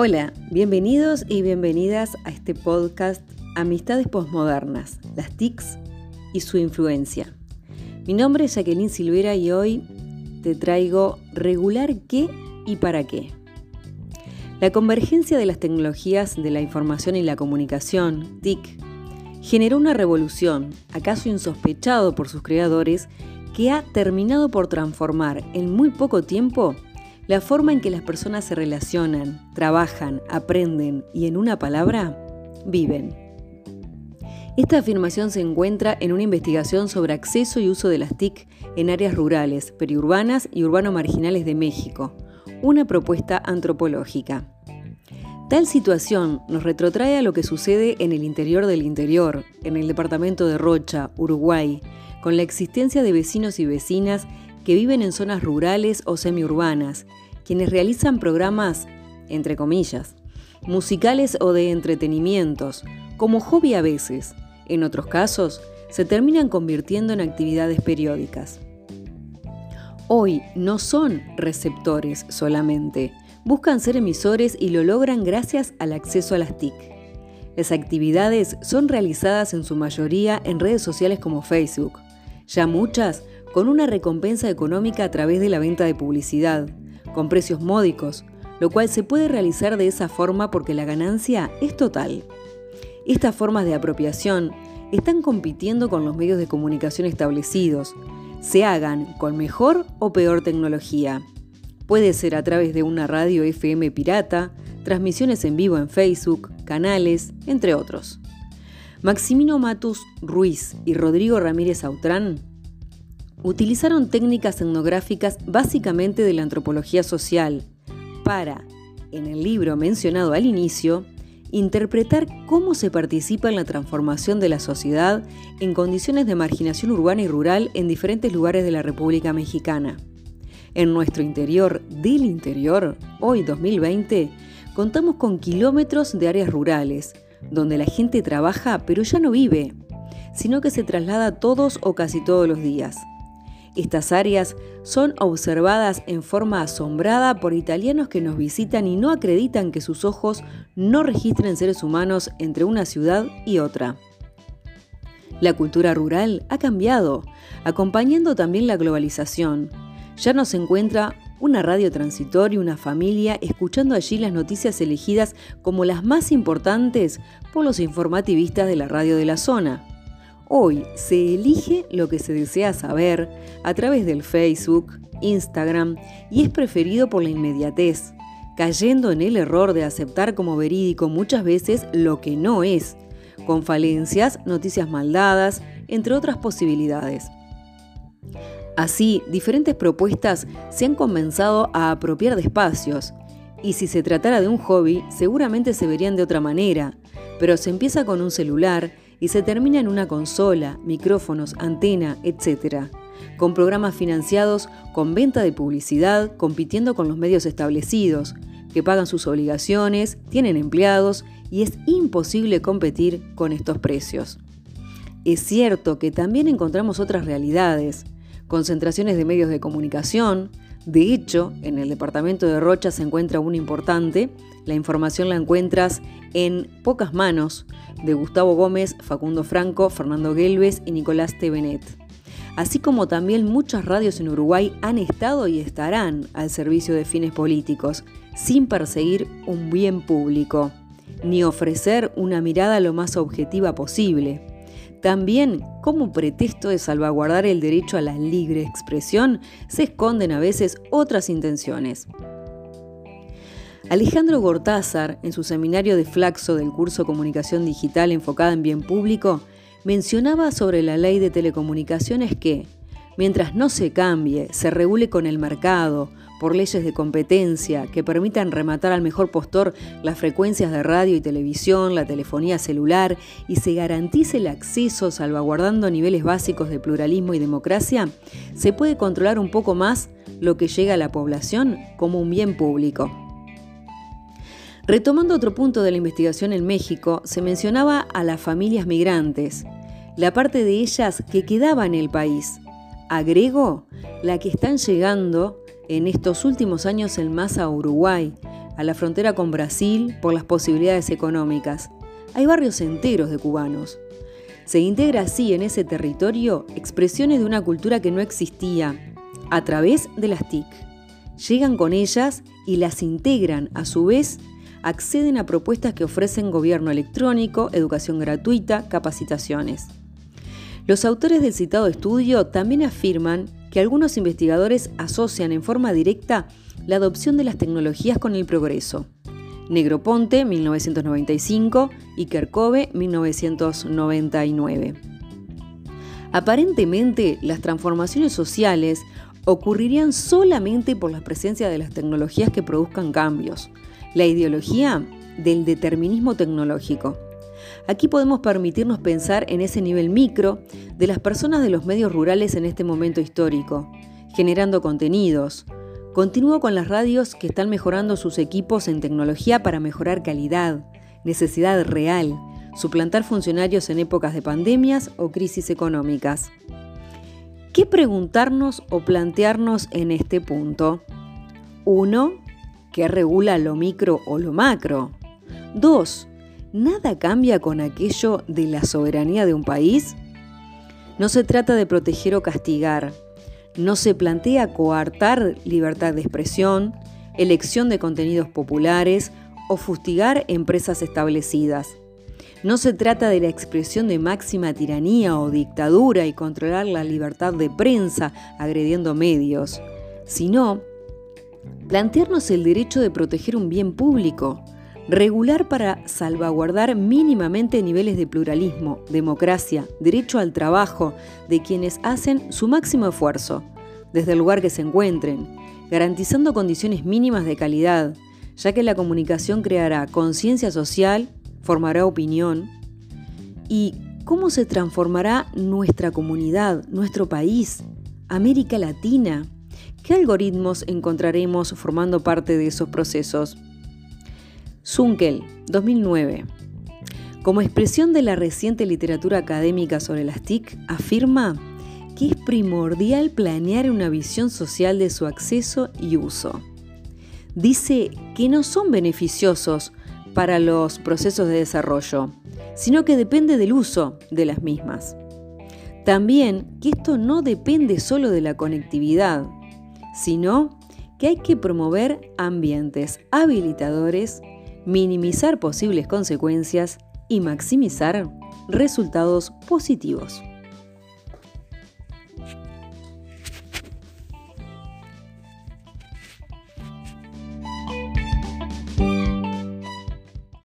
Hola, bienvenidos y bienvenidas a este podcast Amistades Postmodernas, las TICs y su influencia. Mi nombre es Jacqueline Silvera y hoy te traigo regular qué y para qué. La convergencia de las tecnologías de la información y la comunicación, TIC, generó una revolución, acaso insospechado por sus creadores, que ha terminado por transformar en muy poco tiempo la forma en que las personas se relacionan, trabajan, aprenden y en una palabra, viven. Esta afirmación se encuentra en una investigación sobre acceso y uso de las TIC en áreas rurales, periurbanas y urbano marginales de México, una propuesta antropológica. Tal situación nos retrotrae a lo que sucede en el interior del interior, en el departamento de Rocha, Uruguay, con la existencia de vecinos y vecinas que viven en zonas rurales o semiurbanas, quienes realizan programas, entre comillas, musicales o de entretenimientos, como hobby a veces, en otros casos, se terminan convirtiendo en actividades periódicas. Hoy no son receptores solamente, buscan ser emisores y lo logran gracias al acceso a las TIC. Las actividades son realizadas en su mayoría en redes sociales como Facebook, ya muchas con una recompensa económica a través de la venta de publicidad, con precios módicos, lo cual se puede realizar de esa forma porque la ganancia es total. Estas formas de apropiación están compitiendo con los medios de comunicación establecidos, se hagan con mejor o peor tecnología. Puede ser a través de una radio FM pirata, transmisiones en vivo en Facebook, canales, entre otros. Maximino Matus Ruiz y Rodrigo Ramírez Autrán utilizaron técnicas etnográficas básicamente de la antropología social para, en el libro mencionado al inicio, interpretar cómo se participa en la transformación de la sociedad en condiciones de marginación urbana y rural en diferentes lugares de la República Mexicana. En nuestro interior del interior, hoy 2020, contamos con kilómetros de áreas rurales, donde la gente trabaja pero ya no vive, sino que se traslada todos o casi todos los días. Estas áreas son observadas en forma asombrada por italianos que nos visitan y no acreditan que sus ojos no registren seres humanos entre una ciudad y otra. La cultura rural ha cambiado, acompañando también la globalización. Ya no se encuentra una radio transitor y una familia escuchando allí las noticias elegidas como las más importantes por los informativistas de la radio de la zona. Hoy se elige lo que se desea saber a través del Facebook, Instagram y es preferido por la inmediatez, cayendo en el error de aceptar como verídico muchas veces lo que no es, con falencias, noticias maldadas, entre otras posibilidades. Así, diferentes propuestas se han comenzado a apropiar de espacios, y si se tratara de un hobby, seguramente se verían de otra manera, pero se empieza con un celular y se termina en una consola, micrófonos, antena, etc., con programas financiados con venta de publicidad, compitiendo con los medios establecidos, que pagan sus obligaciones, tienen empleados y es imposible competir con estos precios. Es cierto que también encontramos otras realidades, concentraciones de medios de comunicación, de hecho, en el departamento de Rocha se encuentra una importante, la información la encuentras en pocas manos, de Gustavo Gómez, Facundo Franco, Fernando Gelves y Nicolás Tevenet. Así como también muchas radios en Uruguay han estado y estarán al servicio de fines políticos, sin perseguir un bien público, ni ofrecer una mirada lo más objetiva posible. También, como pretexto de salvaguardar el derecho a la libre expresión, se esconden a veces otras intenciones. Alejandro Gortázar, en su seminario de Flaxo del curso Comunicación Digital enfocada en bien público, mencionaba sobre la ley de telecomunicaciones que, mientras no se cambie, se regule con el mercado, por leyes de competencia que permitan rematar al mejor postor las frecuencias de radio y televisión, la telefonía celular y se garantice el acceso salvaguardando niveles básicos de pluralismo y democracia, se puede controlar un poco más lo que llega a la población como un bien público. Retomando otro punto de la investigación en México, se mencionaba a las familias migrantes, la parte de ellas que quedaba en el país. Agrego, la que están llegando en estos últimos años el más a Uruguay, a la frontera con Brasil por las posibilidades económicas. Hay barrios enteros de cubanos. Se integra así en ese territorio expresiones de una cultura que no existía, a través de las TIC. Llegan con ellas y las integran, a su vez, acceden a propuestas que ofrecen gobierno electrónico, educación gratuita, capacitaciones. Los autores del citado estudio también afirman que algunos investigadores asocian en forma directa la adopción de las tecnologías con el progreso. Negroponte, 1995, y Kerkove, 1999. Aparentemente, las transformaciones sociales ocurrirían solamente por la presencia de las tecnologías que produzcan cambios, la ideología del determinismo tecnológico. Aquí podemos permitirnos pensar en ese nivel micro de las personas de los medios rurales en este momento histórico, generando contenidos. Continúo con las radios que están mejorando sus equipos en tecnología para mejorar calidad, necesidad real, suplantar funcionarios en épocas de pandemias o crisis económicas. ¿Qué preguntarnos o plantearnos en este punto? 1. ¿Qué regula lo micro o lo macro? 2. ¿Nada cambia con aquello de la soberanía de un país? No se trata de proteger o castigar. No se plantea coartar libertad de expresión, elección de contenidos populares o fustigar empresas establecidas. No se trata de la expresión de máxima tiranía o dictadura y controlar la libertad de prensa agrediendo medios, sino plantearnos el derecho de proteger un bien público, regular para salvaguardar mínimamente niveles de pluralismo, democracia, derecho al trabajo de quienes hacen su máximo esfuerzo, desde el lugar que se encuentren, garantizando condiciones mínimas de calidad, ya que la comunicación creará conciencia social formará opinión y cómo se transformará nuestra comunidad, nuestro país, América Latina. ¿Qué algoritmos encontraremos formando parte de esos procesos? Zunkel, 2009. Como expresión de la reciente literatura académica sobre las TIC, afirma que es primordial planear una visión social de su acceso y uso. Dice que no son beneficiosos para los procesos de desarrollo, sino que depende del uso de las mismas. También que esto no depende solo de la conectividad, sino que hay que promover ambientes habilitadores, minimizar posibles consecuencias y maximizar resultados positivos.